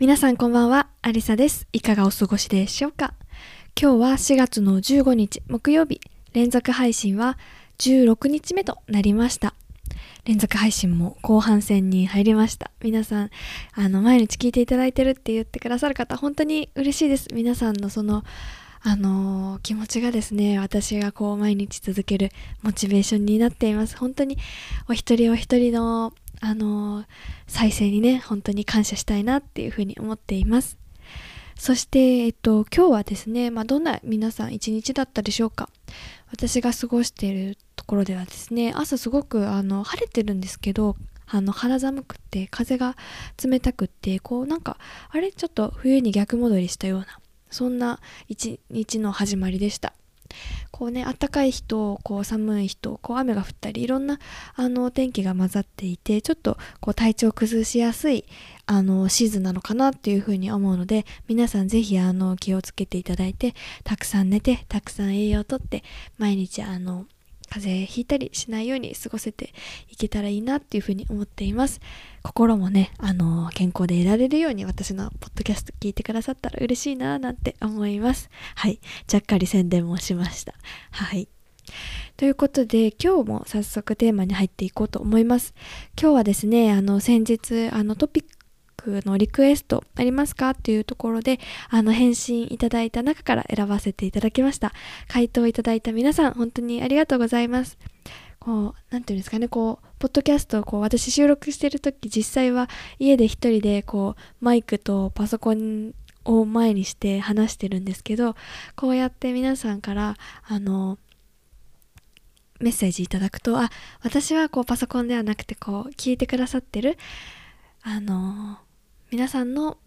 皆さんこんばんは、アリサです。いかがお過ごしでしょうか？今日は4月の15日木曜日、連続配信は16日目となりました。連続配信も後半戦に入りました。皆さん、あの、毎日聞いていただいてるって言ってくださる方、本当に嬉しいです。皆さんのその、あのー気持ちがですね、私がこう毎日続けるモチベーションになっています。本当にお一人お一人の、あのー再生にね、本当に感謝したいなっていうふうに思っています。そして、えっと、今日はですね、まあ、どんな皆さん一日だったでしょうか。私が過ごしているところではですね、朝すごくあの晴れてるんですけど、あの肌寒くて風が冷たくってこうなんかあれ？ちょっと冬に逆戻りしたようなそんな一日の始まりでした。こうね暖かい日とこう寒い日とこう雨が降ったりいろんなあの天気が混ざっていてちょっとこう体調を崩しやすいあのシーズンなのかなっていうふうに思うので皆さん是非あの気をつけていただいてたくさん寝てたくさん栄養をとって毎日あの風邪ひいたりしないように過ごせていけたらいいなっていうふうに思っています。心もねあの健康でいられるように私のポッドキャスト聞いてくださったら嬉しいななんて思います。はい。ちゃっかり宣伝もしました。はい。ということで今日も早速テーマに入っていこうと思います。今日はですねあの先日あのトピックのリクエストありますかっていうところであの返信いただいた中から選ばせていただきました。回答いただいた皆さん本当にありがとうございます。こうなんていうんですかねこうポッドキャストをこう私収録してる時実際は家で一人でこうマイクとパソコンを前にして話してるんですけどこうやって皆さんからあのメッセージいただくとあ私はこうパソコンではなくてこう聞いてくださってるあの皆さんの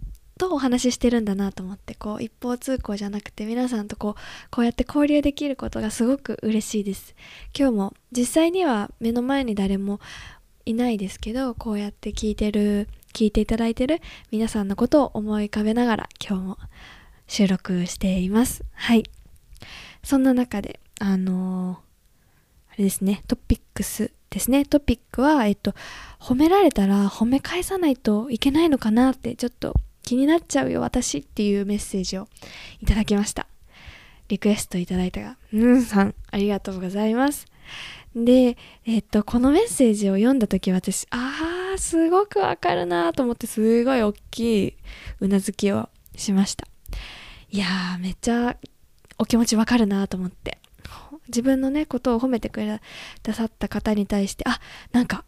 とお話ししてるんだなと思ってこう一方通行じゃなくて皆さんとこうこうやって交流できることがすごく嬉しいです。今日も実際には目の前に誰もいないですけどこうやって聞いてる聞いていただいてる皆さんのことを思い浮かべながら今日も収録しています。はい。そんな中であのーあれですねトピックスですね。トピックはえっと褒められたら褒め返さないといけないのかなってちょっと気になっちゃうよ私っていうメッセージをいただきました。リクエストいただいたが。うんさん。ありがとうございます。でえっとこのメッセージを読んだ時私あーすごくわかるなと思ってすごい大きいうなずきをしました。いやーめっちゃお気持ちわかるなと思って。自分のねことを褒めてくださった方に対してあなんか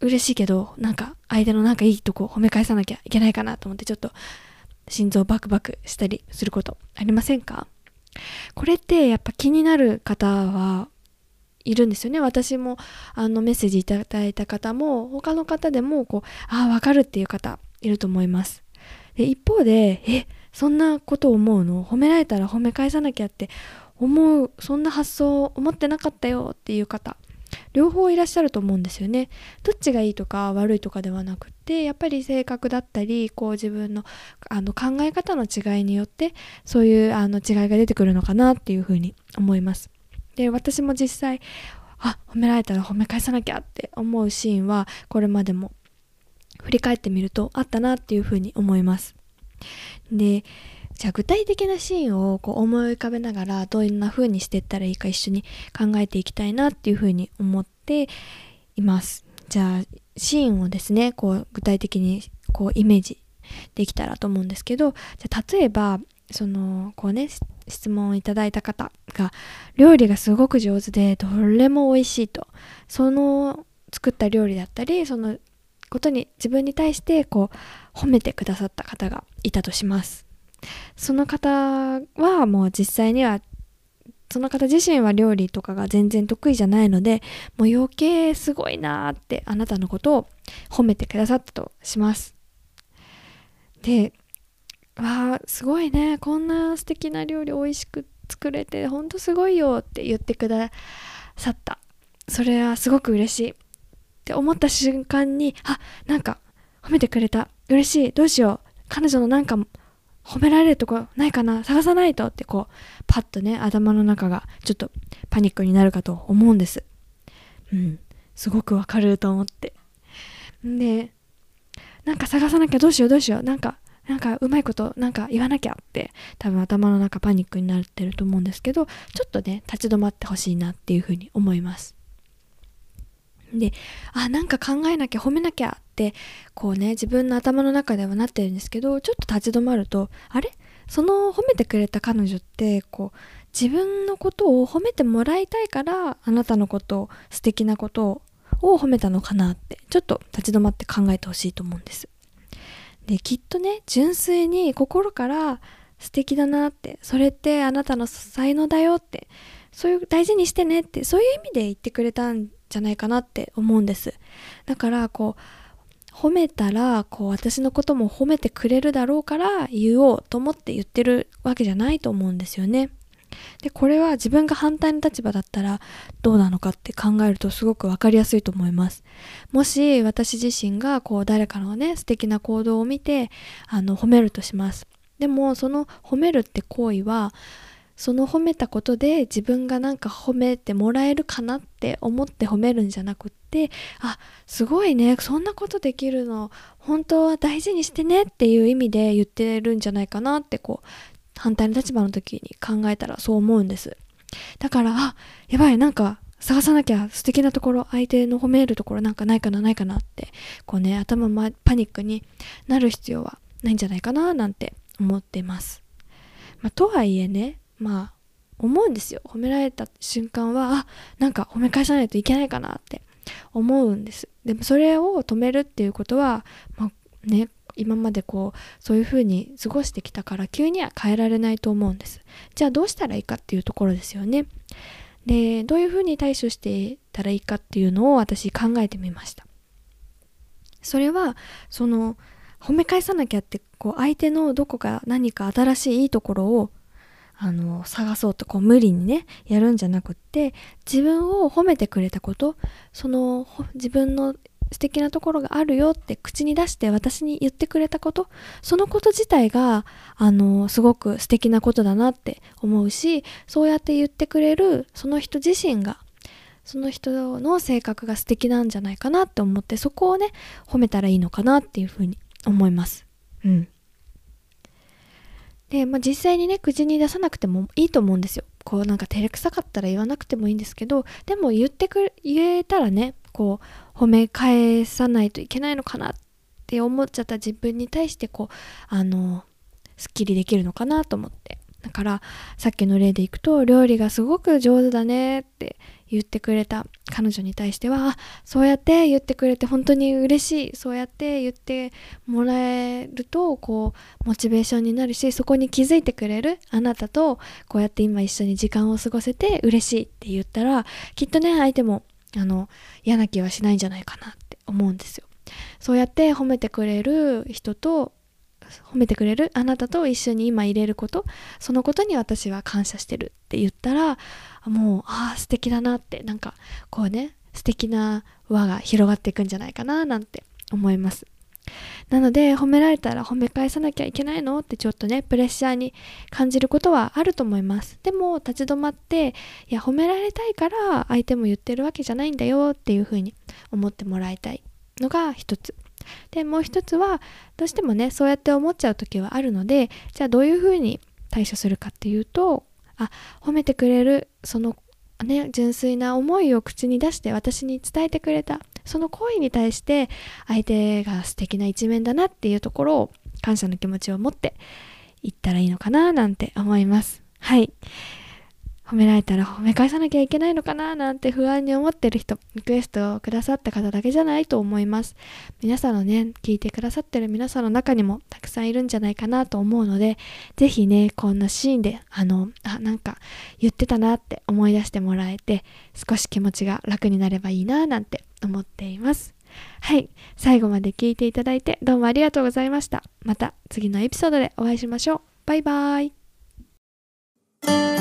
嬉しいけどなんか相手のなんかいいとこ褒め返さなきゃいけないかなと思ってちょっと心臓バクバクしたりすることありませんか？これってやっぱ気になる方はいるんですよね私も。あのメッセージいただいた方も他の方でもこうああわかるっていう方いると思います。で一方でえそんなこと思うの？褒められたら褒め返さなきゃって思うそんな発想を思ってなかったよっていう方両方いらっしゃると思うんですよね。どっちがいいとか悪いとかではなくてやっぱり性格だったりこう自分のあの考え方の違いによってそういうあの違いが出てくるのかなっていうふうに思います。で私も実際あ褒められたら褒め返さなきゃって思うシーンはこれまでも振り返ってみるとあったなっていうふうに思います。でじゃあ具体的なシーンをこう思い浮かべながらどんな風にしていったらいいか一緒に考えていきたいなっていう風に思っています。じゃあシーンをですねこう具体的にこうイメージできたらと思うんですけどじゃあ例えばそのこうね質問をいただいた方が料理がすごく上手でどれも美味しいとその作った料理だったりそのことに自分に対してこう褒めてくださった方がいたとします。その方はもう実際にはその方自身は料理とかが全然得意じゃないのでもう余計すごいなってあなたのことを褒めてくださったとします。でわあすごいねこんな素敵な料理美味しく作れてほんとすごいよって言ってくださった。それはすごく嬉しい。って思った瞬間にあなんか褒めてくれた。嬉しい。どうしよう。彼女のなんか褒められるとこないかな？探さないとってこうパッとね頭の中がちょっとパニックになるかと思うんです。うん。すごくわかると思って。んでなんか探さなきゃどうしようどうしよう。なんかなんかうまいことなんか言わなきゃって多分頭の中パニックになってると思うんですけどちょっとね立ち止まってほしいなっていうふうに思います。であなんか考えなきゃ褒めなきゃってこうね自分の頭の中ではなってるんですけどちょっと立ち止まるとあれ？その褒めてくれた彼女ってこう自分のことを褒めてもらいたいからあなたのこと素敵なことを褒めたのかなってちょっと立ち止まって考えてほしいと思うんです。できっとね純粋に心から素敵だなってそれってあなたの才能だよってそういう大事にしてねってそういう意味で言ってくれたんじゃないかなって思うんです。だからこう褒めたらこう私のことも褒めてくれるだろうから言おうと思って言ってるわけじゃないと思うんですよね。でこれは自分が反対の立場だったらどうなのかって考えるとすごく分かりやすいと思います。もし私自身がこう誰かのね素敵な行動を見てあの褒めるとします。でもその褒めるって行為はその褒めたことで自分がなんか褒めてもらえるかなって思って褒めるんじゃなくってあすごいねそんなことできるの本当は大事にしてねっていう意味で言ってるんじゃないかなってこう反対の立場の時に考えたらそう思うんです。だからあやばいなんか探さなきゃ素敵なところ相手の褒めるところなんかないかなないかなってこうね頭、ま、パニックになる必要はないんじゃないかななんて思ってます、まあ、とはいえねまあ思うんですよ。褒められた瞬間はあなんか褒め返さないといけないかなって思うんです。でもそれを止めるっていうことは、まあ、ね今までこうそういうふうに過ごしてきたから急には変えられないと思うんです。じゃあどうしたらいいかっていうところですよね。でどういうふうに対処していったらいいかっていうのを私考えてみました。それはその褒め返さなきゃってこう相手のどこか何か新しいいいところをあの探そうとこう無理にねやるんじゃなくって自分を褒めてくれたことその自分の素敵なところがあるよって口に出して私に言ってくれたことそのこと自体があのすごく素敵なことだなって思うしそうやって言ってくれるその人自身がその人の性格が素敵なんじゃないかなって思ってそこをね褒めたらいいのかなっていうふうに思います。うん。で、まあ、実際にね口に出さなくてもいいと思うんですよ。こうなんか照れくさかったら言わなくてもいいんですけどでも言ってくれ言えたらねこう褒め返さないといけないのかなって思っちゃった自分に対してこうあのすっきりできるのかなと思って。だからさっきの例でいくと料理がすごく上手だねって言ってくれた。彼女に対してはそうやって言ってくれて本当に嬉しい。そうやって言ってもらえるとこうモチベーションになるしそこに気づいてくれるあなたとこうやって今一緒に時間を過ごせて嬉しいって言ったらきっとね相手もあの嫌な気はしないんじゃないかなって思うんですよ。そうやって褒めてくれる人と褒めてくれるあなたと一緒に今入れることそのことに私は感謝してるって言ったらもうああ素敵だなってなんかこうね素敵な輪が広がっていくんじゃないかななんて思います。なので褒められたら褒め返さなきゃいけないのってちょっとねプレッシャーに感じることはあると思います。でも立ち止まっていや褒められたいから相手も言ってるわけじゃないんだよっていうふうに思ってもらいたいのが一つ。でもう一つはどうしてもねそうやって思っちゃう時はあるのでじゃあどういうふうに対処するかっていうとあ褒めてくれるそのね純粋な思いを口に出して私に伝えてくれたその行為に対して相手が素敵な一面だなっていうところを感謝の気持ちを持っていったらいいのかななんて思います。はい。褒められたら褒め返さなきゃいけないのかななんて不安に思ってる人、リクエストをくださった方だけじゃないと思います。皆さんのね、聞いてくださってる皆さんの中にもたくさんいるんじゃないかなと思うので、ぜひね、こんなシーンで、あの、あ、なんか言ってたなって思い出してもらえて、少し気持ちが楽になればいいななんて思っています。はい最後まで聞いていただいてどうもありがとうございましたまた次のエピソードでお会いしましょうバイバーイ